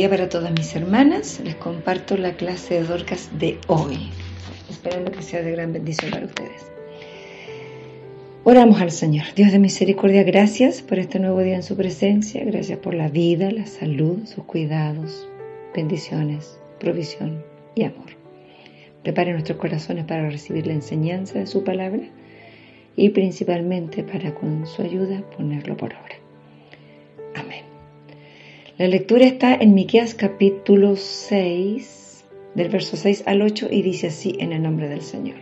día para todas mis hermanas. Les comparto la clase de Dorcas de hoy, esperando que sea de gran bendición para ustedes. Oramos al Señor. Dios de misericordia, gracias por este nuevo día en su presencia. Gracias por la vida, la salud, sus cuidados, bendiciones, provisión y amor. Prepare nuestros corazones para recibir la enseñanza de su palabra y principalmente para con su ayuda ponerlo por obra. La lectura está en Miqueas capítulo 6, del verso 6 al 8, y dice así en el nombre del Señor.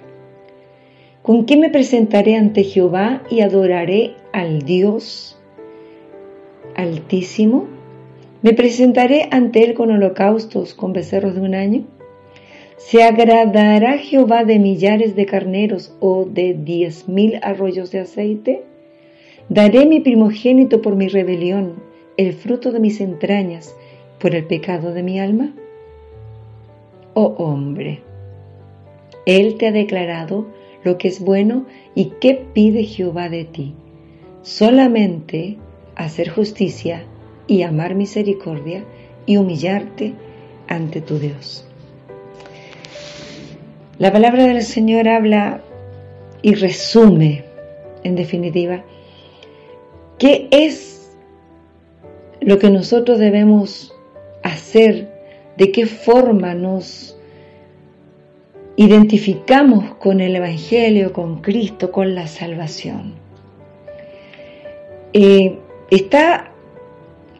¿Con qué me presentaré ante Jehová y adoraré al Dios Altísimo? ¿Me presentaré ante Él con holocaustos, con becerros de un año? ¿Se agradará Jehová de millares de carneros o de diez mil arroyos de aceite? Daré mi primogénito por mi rebelión el fruto de mis entrañas por el pecado de mi alma? Oh hombre, Él te ha declarado lo que es bueno y qué pide Jehová de ti. Solamente hacer justicia y amar misericordia y humillarte ante tu Dios. La palabra del Señor habla y resume, en definitiva, qué es lo que nosotros debemos hacer, de qué forma nos identificamos con el Evangelio, con Cristo, con la salvación. Eh, está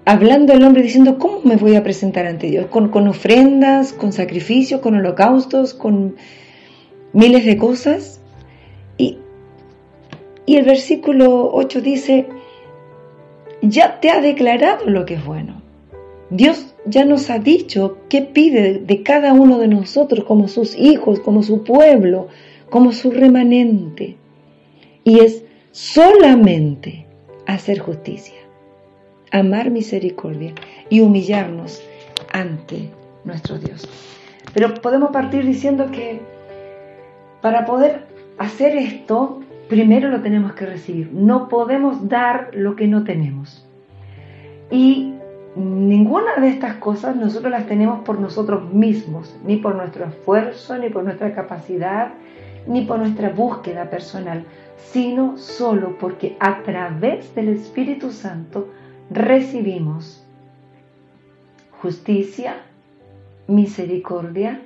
hablando el hombre diciendo, ¿cómo me voy a presentar ante Dios? ¿Con, con ofrendas, con sacrificios, con holocaustos, con miles de cosas? Y, y el versículo 8 dice, ya te ha declarado lo que es bueno. Dios ya nos ha dicho qué pide de cada uno de nosotros como sus hijos, como su pueblo, como su remanente. Y es solamente hacer justicia, amar misericordia y humillarnos ante nuestro Dios. Pero podemos partir diciendo que para poder hacer esto primero lo tenemos que recibir. No podemos dar lo que no tenemos. Y ninguna de estas cosas nosotros las tenemos por nosotros mismos, ni por nuestro esfuerzo, ni por nuestra capacidad, ni por nuestra búsqueda personal, sino solo porque a través del Espíritu Santo recibimos justicia, misericordia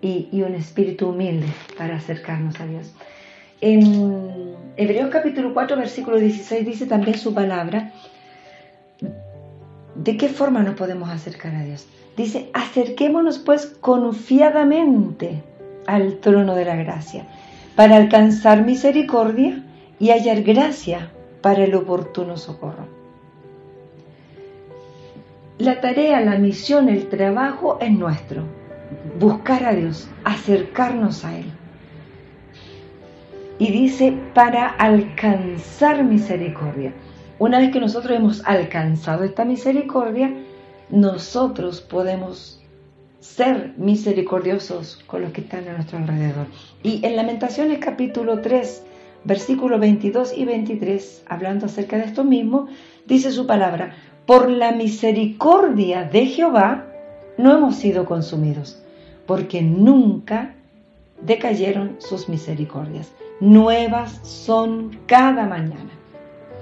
y, y un espíritu humilde para acercarnos a Dios. En Hebreos capítulo 4, versículo 16 dice también su palabra, ¿de qué forma nos podemos acercar a Dios? Dice, acerquémonos pues confiadamente al trono de la gracia para alcanzar misericordia y hallar gracia para el oportuno socorro. La tarea, la misión, el trabajo es nuestro. Buscar a Dios, acercarnos a Él y dice para alcanzar misericordia. Una vez que nosotros hemos alcanzado esta misericordia, nosotros podemos ser misericordiosos con los que están a nuestro alrededor. Y en Lamentaciones capítulo 3, versículos 22 y 23, hablando acerca de esto mismo, dice su palabra, por la misericordia de Jehová no hemos sido consumidos, porque nunca decayeron sus misericordias nuevas son cada mañana.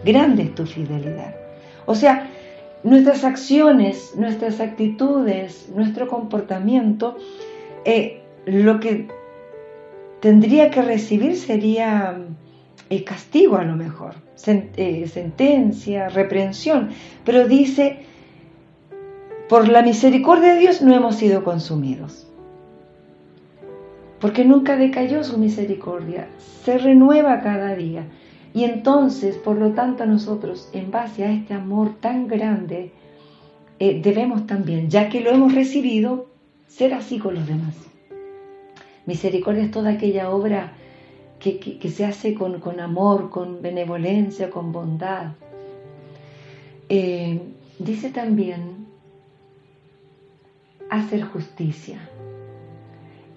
Grande es tu fidelidad. O sea, nuestras acciones, nuestras actitudes, nuestro comportamiento, eh, lo que tendría que recibir sería el castigo a lo mejor, eh, sentencia, reprensión, pero dice, por la misericordia de Dios no hemos sido consumidos porque nunca decayó su misericordia, se renueva cada día. Y entonces, por lo tanto, nosotros, en base a este amor tan grande, eh, debemos también, ya que lo hemos recibido, ser así con los demás. Misericordia es toda aquella obra que, se hace con, amor, con benevolencia, con bondad. Eh, dice también hacer justicia.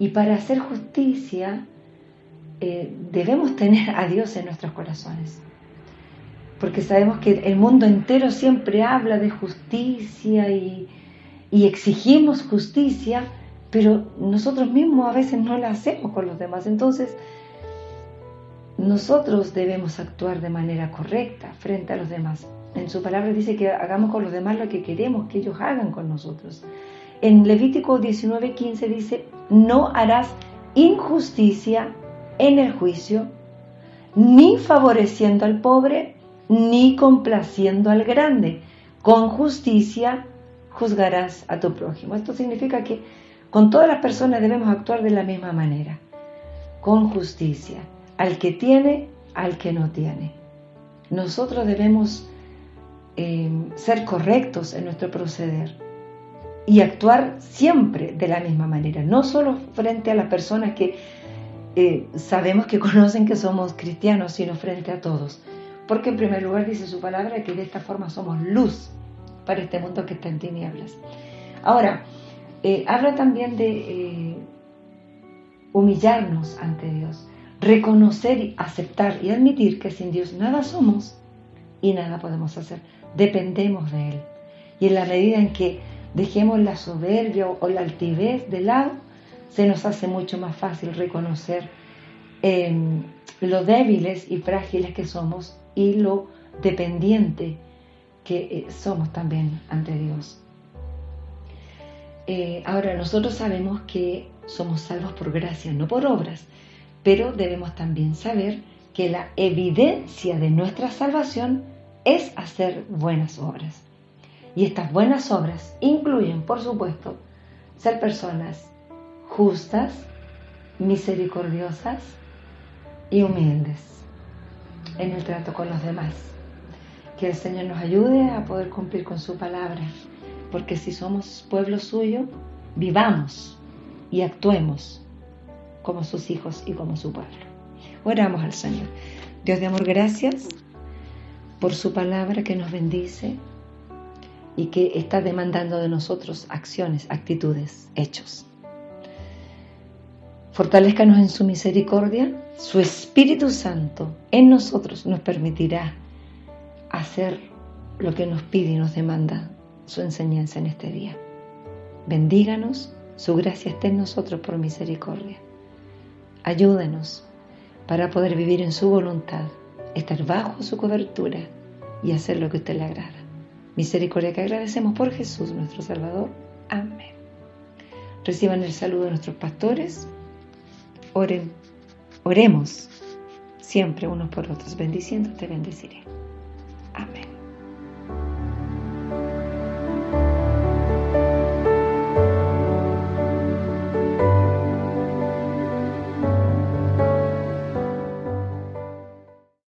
Y para hacer justicia eh, debemos tener a Dios en nuestros corazones. Porque sabemos que el mundo entero siempre habla de justicia y, y exigimos justicia, pero nosotros mismos a veces no la hacemos con los demás. Entonces, nosotros debemos actuar de manera correcta frente a los demás. En su palabra dice que hagamos con los demás lo que queremos que ellos hagan con nosotros. En Levítico 19:15 dice, no harás injusticia en el juicio, ni favoreciendo al pobre, ni complaciendo al grande. Con justicia juzgarás a tu prójimo. Esto significa que con todas las personas debemos actuar de la misma manera, con justicia, al que tiene, al que no tiene. Nosotros debemos eh, ser correctos en nuestro proceder y actuar siempre de la misma manera, no solo frente a las personas que eh, sabemos que conocen que somos cristianos, sino frente a todos. Porque en primer lugar dice su palabra que de esta forma somos luz para este mundo que está en tinieblas. Ahora, eh, habla también de eh, humillarnos ante Dios, reconocer, aceptar y admitir que sin Dios nada somos y nada podemos hacer. Dependemos de Él. Y en la medida en que dejemos la soberbia o la altivez de lado, se nos hace mucho más fácil reconocer em, lo débiles y frágiles que somos y lo dependiente que eh, somos también ante Dios. Eh, ahora, nosotros sabemos que somos salvos por gracia, no por obras, pero debemos también saber que la evidencia de nuestra salvación es hacer buenas obras. Y estas buenas obras incluyen, por supuesto, ser personas justas, misericordiosas y humildes en el trato con los demás. Que el Señor nos ayude a poder cumplir con su palabra, porque si somos pueblo suyo, vivamos y actuemos como sus hijos y como su pueblo. Oramos al Señor. Dios de amor, gracias por su palabra que nos bendice, y que está demandando de nosotros acciones, actitudes, hechos. Fortalezcanos en su misericordia, su Espíritu Santo en nosotros nos permitirá hacer lo que nos pide y nos demanda su enseñanza en este día. Bendíganos, su gracia esté en nosotros por misericordia. Ayúdenos para poder vivir en su voluntad, estar bajo su cobertura y hacer lo que usted le agrada. Misericordia que agradecemos por Jesús nuestro Salvador. Amén. Reciban el saludo de nuestros pastores. Oren, oremos siempre unos por otros. Bendiciendo te bendeciré. Amén.